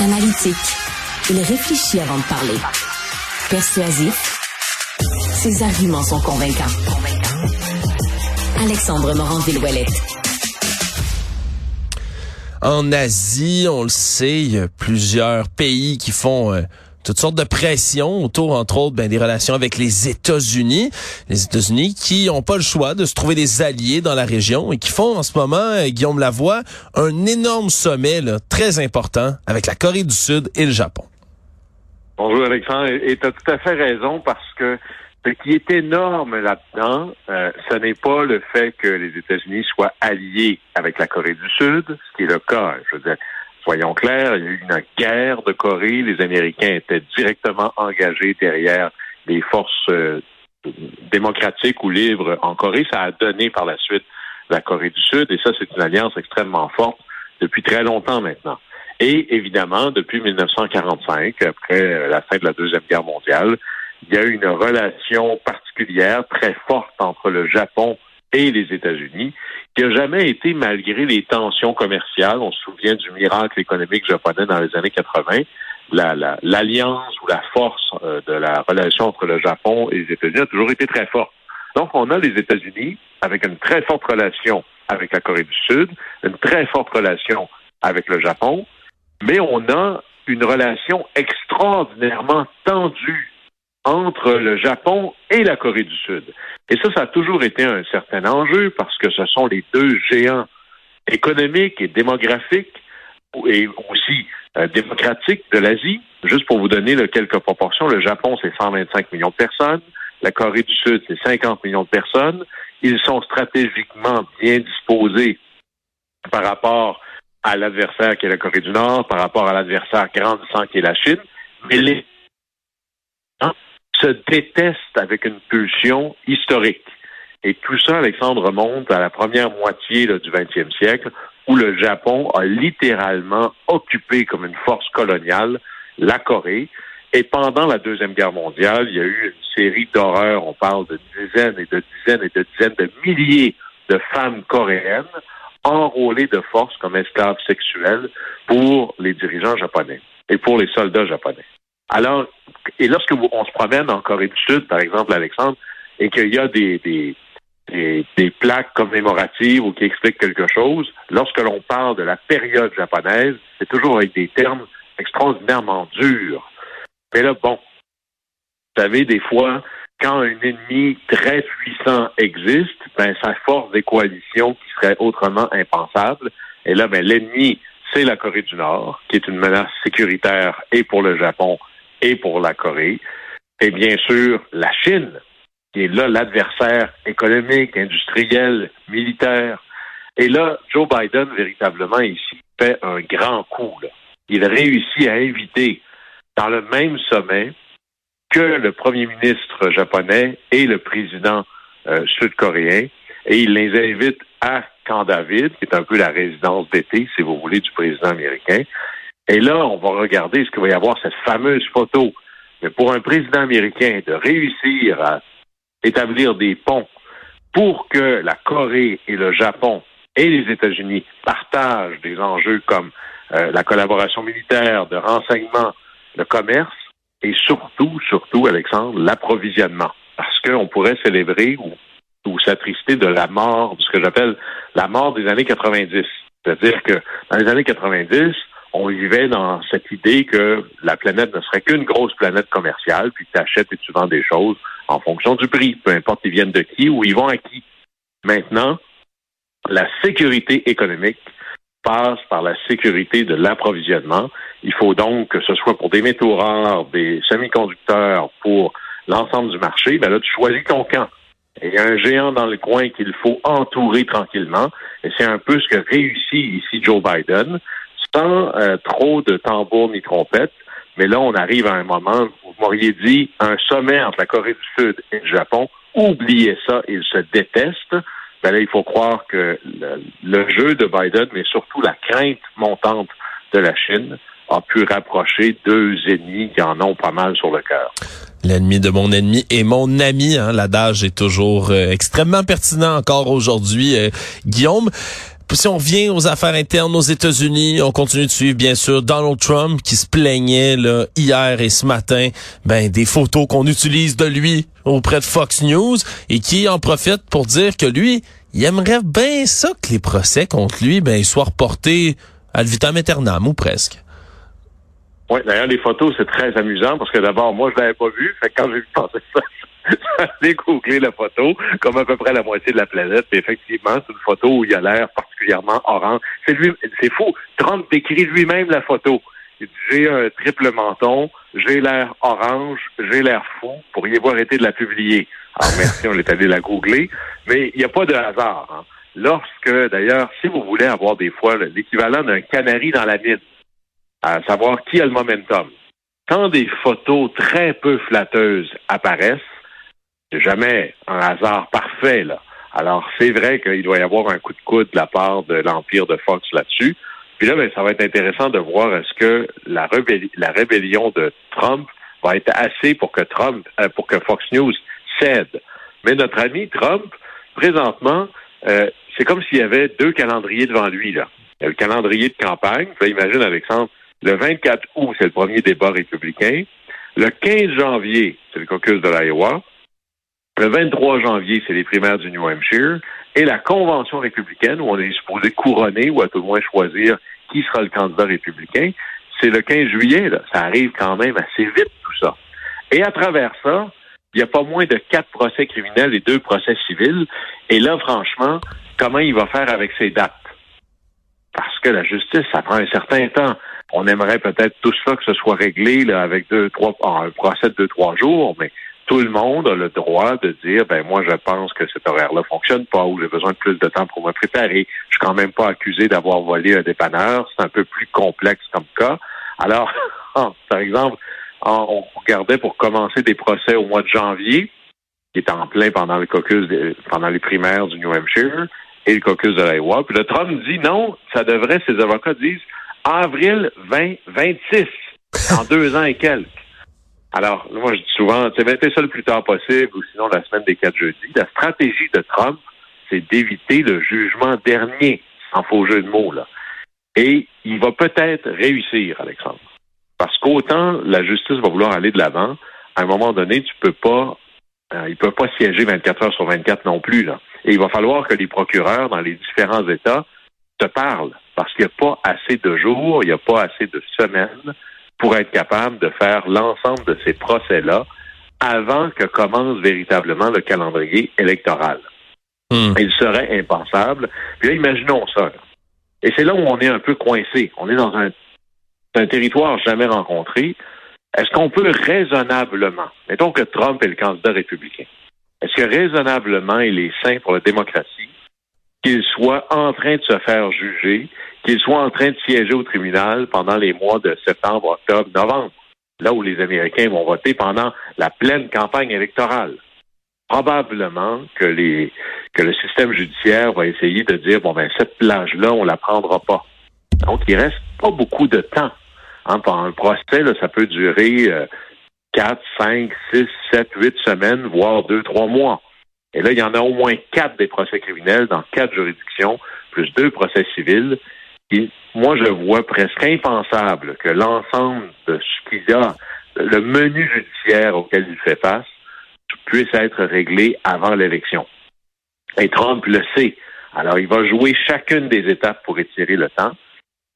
Analytique, il réfléchit avant de parler. Persuasif, ses arguments sont convaincants. Alexandre Morand-Villouellette. En Asie, on le sait, il y a plusieurs pays qui font euh, toutes sortes de pressions autour, entre autres, ben, des relations avec les États-Unis. Les États-Unis qui n'ont pas le choix de se trouver des alliés dans la région et qui font en ce moment, euh, Guillaume Lavoie, un énorme sommet très important avec la Corée du Sud et le Japon. Bonjour Alexandre, et tu as tout à fait raison parce que ce qui est énorme là-dedans, euh, ce n'est pas le fait que les États-Unis soient alliés avec la Corée du Sud, ce qui est le cas. Je veux dire, Soyons clairs, il y a eu une guerre de Corée. Les Américains étaient directement engagés derrière les forces euh, démocratiques ou libres en Corée. Ça a donné par la suite la Corée du Sud, et ça, c'est une alliance extrêmement forte depuis très longtemps maintenant. Et évidemment, depuis 1945, après la fin de la Deuxième Guerre mondiale, il y a eu une relation particulière très forte entre le Japon et les États-Unis, qui n'a jamais été, malgré les tensions commerciales, on se souvient du miracle économique japonais dans les années 80, l'alliance ou la force euh, de la relation entre le Japon et les États-Unis a toujours été très forte. Donc, on a les États-Unis avec une très forte relation avec la Corée du Sud, une très forte relation avec le Japon, mais on a une relation extraordinairement tendue entre le Japon et la Corée du Sud. Et ça, ça a toujours été un certain enjeu parce que ce sont les deux géants économiques et démographiques et aussi euh, démocratiques de l'Asie. Juste pour vous donner quelques proportions, le Japon, c'est 125 millions de personnes. La Corée du Sud, c'est 50 millions de personnes. Ils sont stratégiquement bien disposés par rapport à l'adversaire qui est la Corée du Nord, par rapport à l'adversaire grandissant qui est la Chine. Mais les se détestent avec une pulsion historique. Et tout ça, Alexandre, remonte à la première moitié du 20e siècle, où le Japon a littéralement occupé comme une force coloniale la Corée. Et pendant la Deuxième Guerre mondiale, il y a eu une série d'horreurs. On parle de dizaines et de dizaines et de dizaines de milliers de femmes coréennes enrôlées de force comme esclaves sexuelles pour les dirigeants japonais et pour les soldats japonais. Alors, et lorsque on se promène en Corée du Sud, par exemple, Alexandre, et qu'il y a des, des, des, plaques commémoratives ou qui expliquent quelque chose, lorsque l'on parle de la période japonaise, c'est toujours avec des termes extraordinairement durs. Mais là, bon, vous savez, des fois, quand un ennemi très puissant existe, ben, ça force des coalitions qui seraient autrement impensables. Et là, ben, l'ennemi, c'est la Corée du Nord, qui est une menace sécuritaire et pour le Japon et pour la Corée. Et bien sûr, la Chine, qui est là l'adversaire économique, industriel, militaire. Et là, Joe Biden, véritablement, ici, fait un grand coup. Il réussit à inviter dans le même sommet que le premier ministre japonais et le président euh, sud-coréen. Et il les invite à Camp David, qui est un peu la résidence d'été, si vous voulez, du président américain. Et là, on va regarder ce qu'il va y avoir, cette fameuse photo. Mais pour un président américain de réussir à établir des ponts pour que la Corée et le Japon et les États-Unis partagent des enjeux comme euh, la collaboration militaire, de renseignement, le commerce et surtout, surtout, Alexandre, l'approvisionnement. Parce qu'on pourrait célébrer ou, s'attrister de la mort, ce que j'appelle la mort des années 90. C'est-à-dire que dans les années 90, on vivait dans cette idée que la planète ne serait qu'une grosse planète commerciale, puis tu achètes et tu vends des choses en fonction du prix, peu importe ils viennent de qui ou ils vont à qui. Maintenant, la sécurité économique passe par la sécurité de l'approvisionnement. Il faut donc que ce soit pour des métaux rares, des semi-conducteurs, pour l'ensemble du marché, ben là, tu choisis ton camp. il y a un géant dans le coin qu'il faut entourer tranquillement. Et c'est un peu ce que réussit ici Joe Biden euh, trop de tambours ni trompettes. Mais là, on arrive à un moment, vous m'auriez dit, un sommet entre la Corée du Sud et le Japon. Oubliez ça, ils se détestent. Ben là, il faut croire que le, jeu de Biden, mais surtout la crainte montante de la Chine, a pu rapprocher deux ennemis qui en ont pas mal sur le cœur. L'ennemi de mon ennemi est mon ami. Hein? L'adage est toujours euh, extrêmement pertinent encore aujourd'hui, euh, Guillaume. Si on revient aux affaires internes aux États-Unis, on continue de suivre bien sûr Donald Trump qui se plaignait là, hier et ce matin ben des photos qu'on utilise de lui auprès de Fox News et qui en profite pour dire que lui, il aimerait bien ça que les procès contre lui ben soient reportés à vitam aeternam ou presque. Oui, d'ailleurs, les photos, c'est très amusant parce que d'abord, moi, je l'avais pas vu. Fait que quand j'ai vu passer ça, j'ai googlé la photo, comme à peu près la moitié de la planète. Et effectivement, c'est une photo où il a l'air particulièrement orange. C'est lui, c'est fou. Trump décrit lui-même la photo. J'ai un triple menton, j'ai l'air orange, j'ai l'air fou. Pourriez-vous arrêter de la publier? Alors, merci, on est allé la googler. Mais il n'y a pas de hasard. Hein. Lorsque, d'ailleurs, si vous voulez avoir des fois l'équivalent d'un canari dans la mine, à savoir qui a le momentum, quand des photos très peu flatteuses apparaissent, c'est jamais un hasard parfait, là. Alors, c'est vrai qu'il doit y avoir un coup de coude de la part de l'Empire de Fox là-dessus. Puis là, ben, ça va être intéressant de voir est-ce que la, rébellion de Trump va être assez pour que Trump, euh, pour que Fox News cède. Mais notre ami Trump, présentement, euh, c'est comme s'il y avait deux calendriers devant lui. Là. Il y a le calendrier de campagne. imagine, Alexandre, le 24 août, c'est le premier débat républicain. Le 15 janvier, c'est le caucus de l'Iowa. Le 23 janvier, c'est les primaires du New Hampshire. Et la convention républicaine, où on est supposé couronner ou à tout le moins choisir qui sera le candidat républicain, c'est le 15 juillet. Ça arrive quand même assez vite, tout ça. Et à travers ça, il n'y a pas moins de quatre procès criminels et deux procès civils. Et là, franchement, comment il va faire avec ces dates? Parce que la justice, ça prend un certain temps. On aimerait peut-être tout ça que ce soit réglé avec deux, trois, un procès de deux, trois jours, mais tout le monde a le droit de dire ben moi je pense que cet horaire-là fonctionne pas ou j'ai besoin de plus de temps pour me préparer. Je suis quand même pas accusé d'avoir volé un dépanneur. C'est un peu plus complexe comme cas. Alors, par exemple, on regardait pour commencer des procès au mois de janvier, qui est en plein pendant le caucus, pendant les primaires du New Hampshire et le caucus de l'Iowa. Puis le Trump dit non, ça devrait, ses avocats disent, avril 2026, en deux ans et quelques. Alors, moi, je dis souvent, c'est mettez ça le plus tard possible ou sinon la semaine des quatre jeudis. La stratégie de Trump, c'est d'éviter le jugement dernier, sans faux jeu de mots, là. Et il va peut-être réussir, Alexandre. Parce qu'autant la justice va vouloir aller de l'avant, à un moment donné, tu peux pas, euh, il peut pas siéger 24 heures sur 24 non plus, là. Et il va falloir que les procureurs dans les différents États te parlent. Parce qu'il n'y a pas assez de jours, il n'y a pas assez de semaines pour être capable de faire l'ensemble de ces procès-là avant que commence véritablement le calendrier électoral. Hmm. Il serait impensable. Puis là, imaginons ça. Et c'est là où on est un peu coincé. On est dans un, un territoire jamais rencontré. Est-ce qu'on peut raisonnablement, mettons que Trump est le candidat républicain, est-ce que raisonnablement il est sain pour la démocratie qu'il soit en train de se faire juger qu'il soit en train de siéger au tribunal pendant les mois de septembre, octobre, novembre, là où les Américains vont voter pendant la pleine campagne électorale. Probablement que le système judiciaire va essayer de dire bon ben cette plage-là, on la prendra pas. Donc il reste pas beaucoup de temps. Hein, pendant un procès, ça peut durer euh, quatre, cinq, six, sept, huit semaines, voire deux, trois mois. Et là, il y en a au moins quatre des procès criminels dans quatre juridictions, plus deux procès civils moi, je vois presque impensable que l'ensemble de ce qu'il y a, le menu judiciaire auquel il fait face, puisse être réglé avant l'élection. Et Trump le sait. Alors, il va jouer chacune des étapes pour étirer le temps.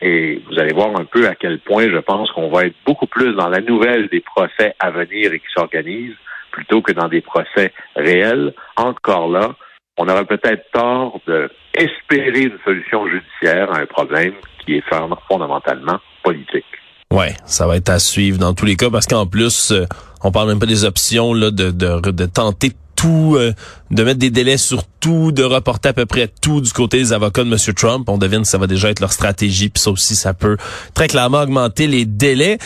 Et vous allez voir un peu à quel point je pense qu'on va être beaucoup plus dans la nouvelle des procès à venir et qui s'organisent plutôt que dans des procès réels. Encore là, on aurait peut-être tort d'espérer une solution judiciaire à un problème qui est fondamentalement politique. Ouais, ça va être à suivre dans tous les cas parce qu'en plus, euh, on parle même pas des options là de, de, de tenter tout, euh, de mettre des délais sur tout, de reporter à peu près tout du côté des avocats de M. Trump. On devine que ça va déjà être leur stratégie, puis ça aussi, ça peut très clairement augmenter les délais.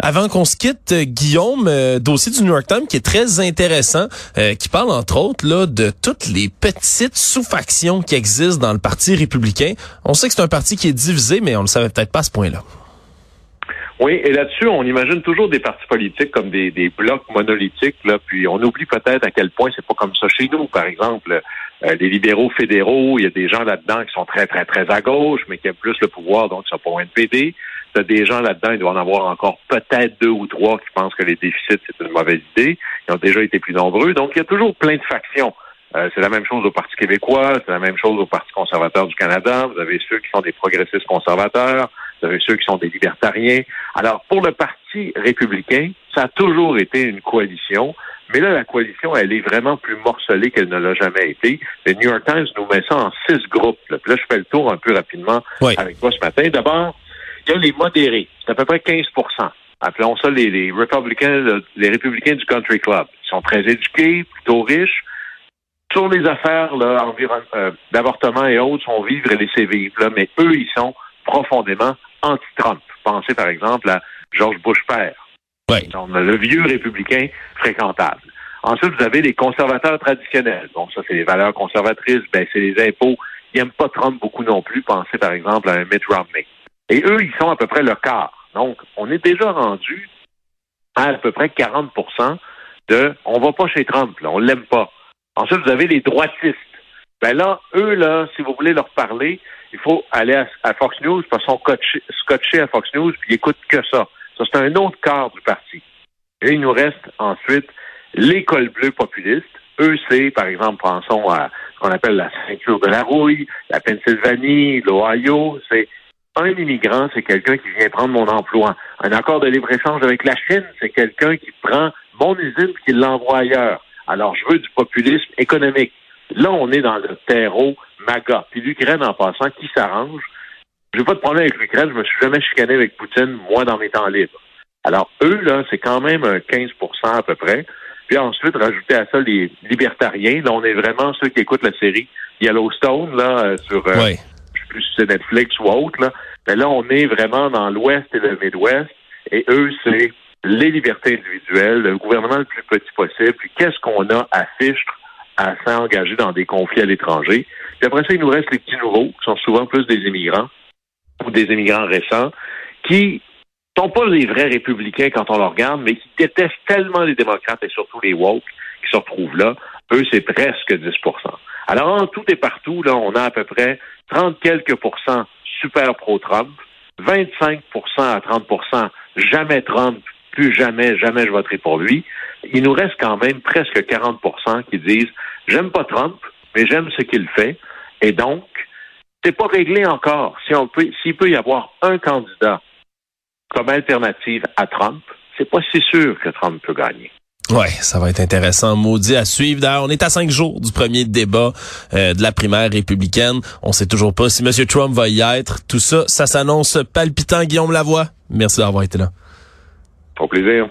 Avant qu'on se quitte, euh, Guillaume, euh, dossier du New York Times qui est très intéressant, euh, qui parle entre autres là de toutes les petites sous-factions qui existent dans le Parti républicain. On sait que c'est un parti qui est divisé, mais on le savait peut-être pas à ce point-là. Oui, et là-dessus, on imagine toujours des partis politiques comme des, des blocs monolithiques, là, puis on oublie peut-être à quel point c'est pas comme ça chez nous. Par exemple, euh, les libéraux fédéraux, il y a des gens là-dedans qui sont très, très, très à gauche, mais qui aiment plus le pouvoir, donc ils sont pas au NPD. Il y a des gens là-dedans, il doit en avoir encore peut-être deux ou trois qui pensent que les déficits, c'est une mauvaise idée. Ils ont déjà été plus nombreux. Donc, il y a toujours plein de factions. Euh, c'est la même chose au Parti québécois, c'est la même chose au Parti conservateur du Canada. Vous avez ceux qui sont des progressistes conservateurs, vous avez ceux qui sont des libertariens. Alors, pour le Parti républicain, ça a toujours été une coalition. Mais là, la coalition, elle est vraiment plus morcelée qu'elle ne l'a jamais été. Le New York Times nous met ça en six groupes. Là, Puis là je fais le tour un peu rapidement avec toi ce matin. D'abord, il y a les modérés. C'est à peu près 15% Appelons ça les, les républicains, les républicains du Country Club. Ils sont très éduqués, plutôt riches, sur les affaires euh, d'avortement et autres, sont vivre et laisser vivre. Là, mais eux, ils sont profondément anti-Trump. Pensez par exemple à George Bush père. Oui. Donc, le vieux républicain fréquentable. Ensuite, vous avez les conservateurs traditionnels. Donc, ça, c'est les valeurs conservatrices, ben, c'est les impôts. Ils n'aiment pas Trump beaucoup non plus. Pensez par exemple à Mitt Romney. Et eux, ils sont à peu près le quart. Donc, on est déjà rendu à à peu près 40% de on va pas chez Trump, là, on l'aime pas. Ensuite, vous avez les droitistes. Ben là, eux, là, si vous voulez leur parler, il faut aller à, Fox News parce qu'ils sont à Fox News puis ils écoutent que ça. Ça, c'est un autre quart du parti. Et il nous reste ensuite l'école bleue populiste. Eux, c'est, par exemple, pensons à ce qu'on appelle la ceinture de la rouille, la Pennsylvanie, l'Ohio. C'est un immigrant, c'est quelqu'un qui vient prendre mon emploi. Un accord de libre-échange avec la Chine, c'est quelqu'un qui prend mon usine et qui l'envoie ailleurs. Alors, je veux du populisme économique. Là, on est dans le terreau MAGA. Puis l'Ukraine, en passant, qui s'arrange? Je n'ai pas de problème avec l'Ukraine. Je me suis jamais chicané avec Poutine, moi, dans mes temps libres. Alors, eux, là, c'est quand même un 15% à peu près. Puis ensuite, rajouter à ça les libertariens. Là, on est vraiment ceux qui écoutent la série Yellowstone, là, euh, sur, euh, je sais plus si c'est Netflix ou autre, là. Mais là, on est vraiment dans l'Ouest et le Midwest. Et eux, c'est les libertés individuelles, le gouvernement le plus petit possible, puis qu'est-ce qu'on a à fichtre à s'engager dans des conflits à l'étranger? Puis après ça, il nous reste les petits nouveaux, qui sont souvent plus des immigrants ou des immigrants récents, qui sont pas les vrais républicains quand on les regarde, mais qui détestent tellement les démocrates et surtout les woke qui se retrouvent là. Eux, c'est presque 10 Alors, en tout et partout, là, on a à peu près 30 quelques pourcents super pro-Trump, 25% à 30% jamais Trump, plus jamais, jamais je voterai pour lui. Il nous reste quand même presque 40% qui disent j'aime pas Trump, mais j'aime ce qu'il fait. Et donc, c'est pas réglé encore. Si on peut, s'il peut y avoir un candidat comme alternative à Trump, c'est pas si sûr que Trump peut gagner. Ouais, ça va être intéressant, maudit à suivre. D'ailleurs, on est à cinq jours du premier débat euh, de la primaire républicaine. On sait toujours pas si M. Trump va y être. Tout ça, ça s'annonce palpitant. Guillaume Lavoie, merci d'avoir été là. Au plaisir.